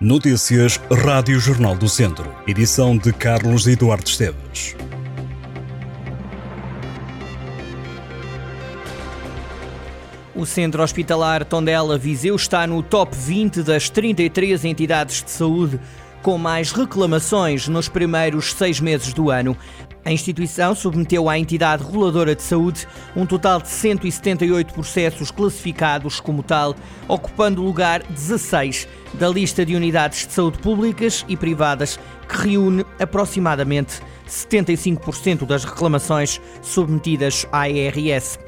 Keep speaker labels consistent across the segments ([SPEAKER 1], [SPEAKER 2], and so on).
[SPEAKER 1] Notícias Rádio Jornal do Centro. Edição de Carlos Eduardo Esteves.
[SPEAKER 2] O Centro Hospitalar Tondela Viseu está no top 20 das 33 entidades de saúde com mais reclamações nos primeiros seis meses do ano. A instituição submeteu à entidade reguladora de saúde um total de 178 processos classificados como tal, ocupando o lugar 16 da lista de unidades de saúde públicas e privadas, que reúne aproximadamente 75% das reclamações submetidas à ERS.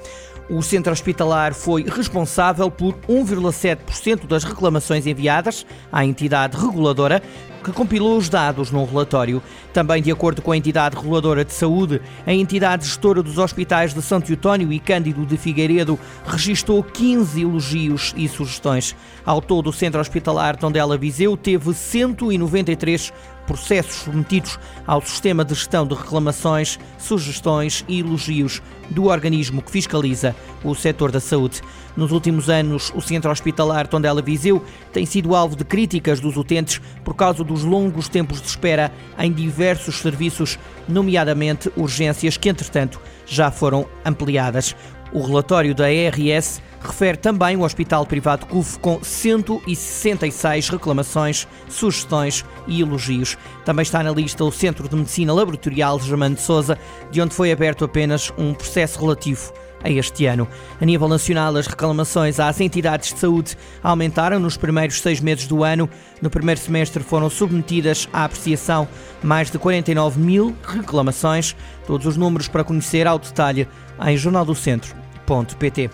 [SPEAKER 2] O centro hospitalar foi responsável por 1,7% das reclamações enviadas à entidade reguladora, que compilou os dados num relatório. Também, de acordo com a entidade reguladora de saúde, a entidade gestora dos hospitais de Santo Eutónio e Cândido de Figueiredo registrou 15 elogios e sugestões. Ao todo, o centro hospitalar Tondela Viseu teve 193 processos submetidos ao sistema de gestão de reclamações, sugestões e elogios do organismo que fiscaliza o setor da saúde. Nos últimos anos, o Centro Hospitalar Tondela Viseu tem sido alvo de críticas dos utentes por causa dos longos tempos de espera em diversos serviços, nomeadamente urgências que, entretanto, já foram ampliadas. O relatório da ERS refere também o Hospital Privado CUF com 166 reclamações, sugestões e elogios. Também está na lista o Centro de Medicina Laboratorial Germano de Souza, de onde foi aberto apenas um processo relativo a este ano. A nível nacional, as reclamações às entidades de saúde aumentaram nos primeiros seis meses do ano. No primeiro semestre foram submetidas à apreciação mais de 49 mil reclamações. Todos os números para conhecer ao detalhe em jornaldocentro.pt.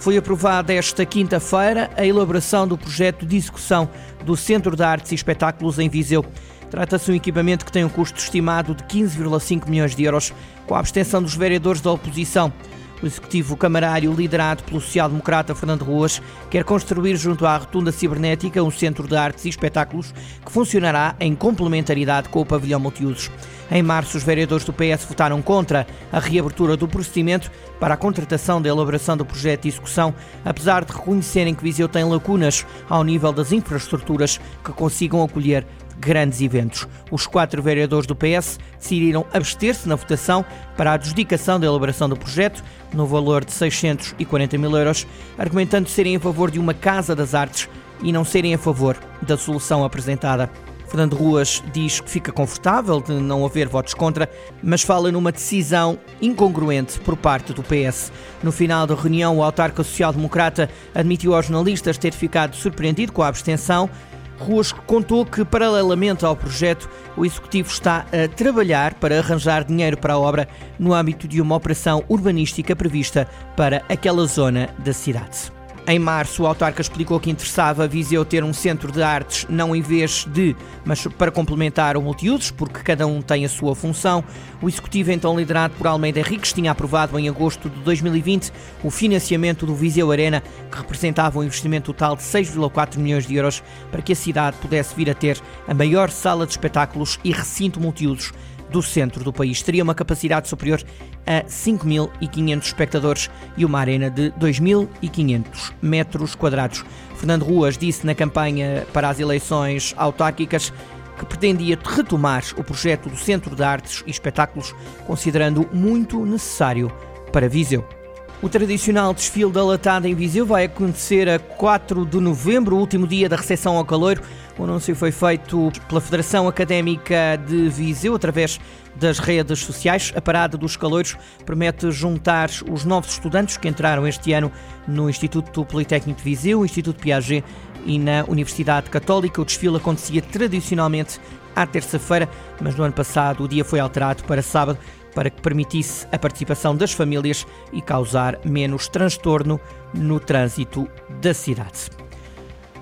[SPEAKER 2] Foi aprovada esta quinta-feira a elaboração do projeto de execução do Centro de Artes e Espetáculos em Viseu. Trata-se de um equipamento que tem um custo estimado de 15,5 milhões de euros, com a abstenção dos vereadores da oposição. O executivo camarário, liderado pelo social-democrata Fernando Ruas, quer construir junto à Rotunda Cibernética um centro de artes e espetáculos que funcionará em complementaridade com o pavilhão multiusos. Em março, os vereadores do PS votaram contra a reabertura do procedimento para a contratação da elaboração do projeto de execução, apesar de reconhecerem que Viseu tem lacunas ao nível das infraestruturas que consigam acolher grandes eventos. Os quatro vereadores do PS decidiram abster-se na votação para a adjudicação da elaboração do projeto, no valor de 640 mil euros, argumentando serem a favor de uma Casa das Artes e não serem a favor da solução apresentada. Fernando Ruas diz que fica confortável de não haver votos contra, mas fala numa decisão incongruente por parte do PS. No final da reunião, o autarca social-democrata admitiu aos jornalistas ter ficado surpreendido com a abstenção Ruas contou que, paralelamente ao projeto, o Executivo está a trabalhar para arranjar dinheiro para a obra no âmbito de uma operação urbanística prevista para aquela zona da cidade. Em março, o autarca explicou que interessava a Viseu ter um centro de artes, não em vez de, mas para complementar o multiusos, porque cada um tem a sua função. O executivo, então liderado por Almeida Henriques, tinha aprovado em agosto de 2020 o financiamento do Viseu Arena, que representava um investimento total de 6,4 milhões de euros para que a cidade pudesse vir a ter a maior sala de espetáculos e recinto multiusos do centro do país. Teria uma capacidade superior a 5.500 espectadores e uma arena de 2.500 metros quadrados. Fernando Ruas disse na campanha para as eleições autárquicas que pretendia retomar o projeto do Centro de Artes e Espetáculos, considerando muito necessário para Viseu. O tradicional desfile da latada em Viseu vai acontecer a 4 de novembro, o último dia da recepção ao caloiro. O anúncio foi feito pela Federação Académica de Viseu através das redes sociais. A parada dos caloiros promete juntar os novos estudantes que entraram este ano no Instituto Politécnico de Viseu, Instituto Piaget e na Universidade Católica. O desfile acontecia tradicionalmente à terça-feira, mas no ano passado o dia foi alterado para sábado para que permitisse a participação das famílias e causar menos transtorno no trânsito da cidade.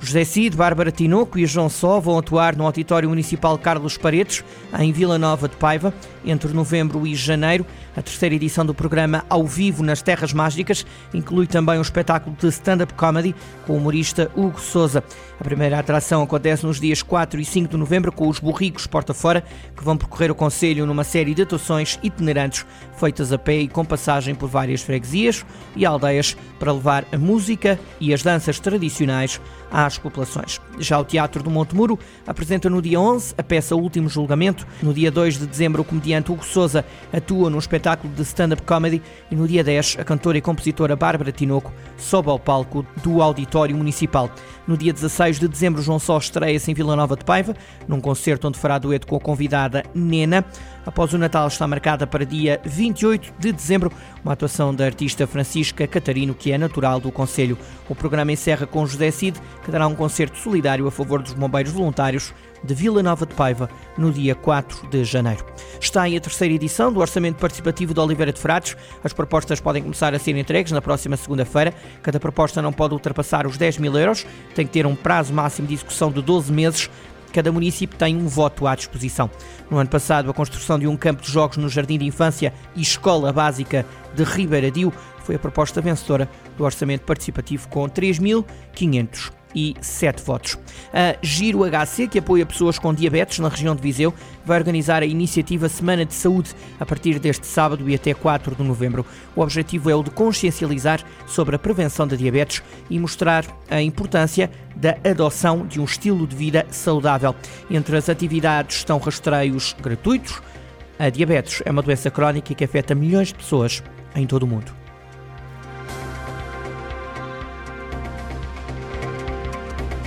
[SPEAKER 2] José Cid, Bárbara Tinoco e João Só vão atuar no Auditório Municipal Carlos Paredes, em Vila Nova de Paiva, entre novembro e janeiro. A terceira edição do programa Ao Vivo nas Terras Mágicas inclui também um espetáculo de stand-up comedy com o humorista Hugo Souza. A primeira atração acontece nos dias 4 e 5 de novembro com os Borrigos Porta Fora, que vão percorrer o Conselho numa série de atuações itinerantes feitas a pé e com passagem por várias freguesias e aldeias para levar a música e as danças tradicionais às populações. Já o Teatro do Monte Muro apresenta no dia 11 a peça Último Julgamento. No dia 2 de dezembro, o comediante Hugo Souza atua num espetáculo de stand-up comedy e no dia 10, a cantora e compositora Bárbara Tinoco sobe ao palco do Auditório Municipal. No dia 16 de dezembro, João Só estreia-se em Vila Nova de Paiva, num concerto onde fará dueto com a convidada Nena. Após o Natal está marcada para dia 28 de dezembro uma atuação da artista Francisca Catarino, que é natural do Conselho. O programa encerra com José Cid, que dará um concerto solidário a favor dos bombeiros voluntários de Vila Nova de Paiva no dia 4 de janeiro. Está aí a terceira edição do Orçamento Participativo de Oliveira de Frades. As propostas podem começar a ser entregues na próxima segunda-feira. Cada proposta não pode ultrapassar os 10 mil euros, tem que ter um prazo máximo de execução de 12 meses cada município tem um voto à disposição. No ano passado, a construção de um campo de jogos no Jardim de Infância e Escola Básica de Ribeiradio foi a proposta vencedora do orçamento participativo com 3.500 e 7 votos. A Giro HC, que apoia pessoas com diabetes na região de Viseu, vai organizar a iniciativa Semana de Saúde a partir deste sábado e até 4 de novembro. O objetivo é o de consciencializar sobre a prevenção da diabetes e mostrar a importância da adoção de um estilo de vida saudável. Entre as atividades estão rastreios gratuitos. A diabetes é uma doença crónica que afeta milhões de pessoas em todo o mundo.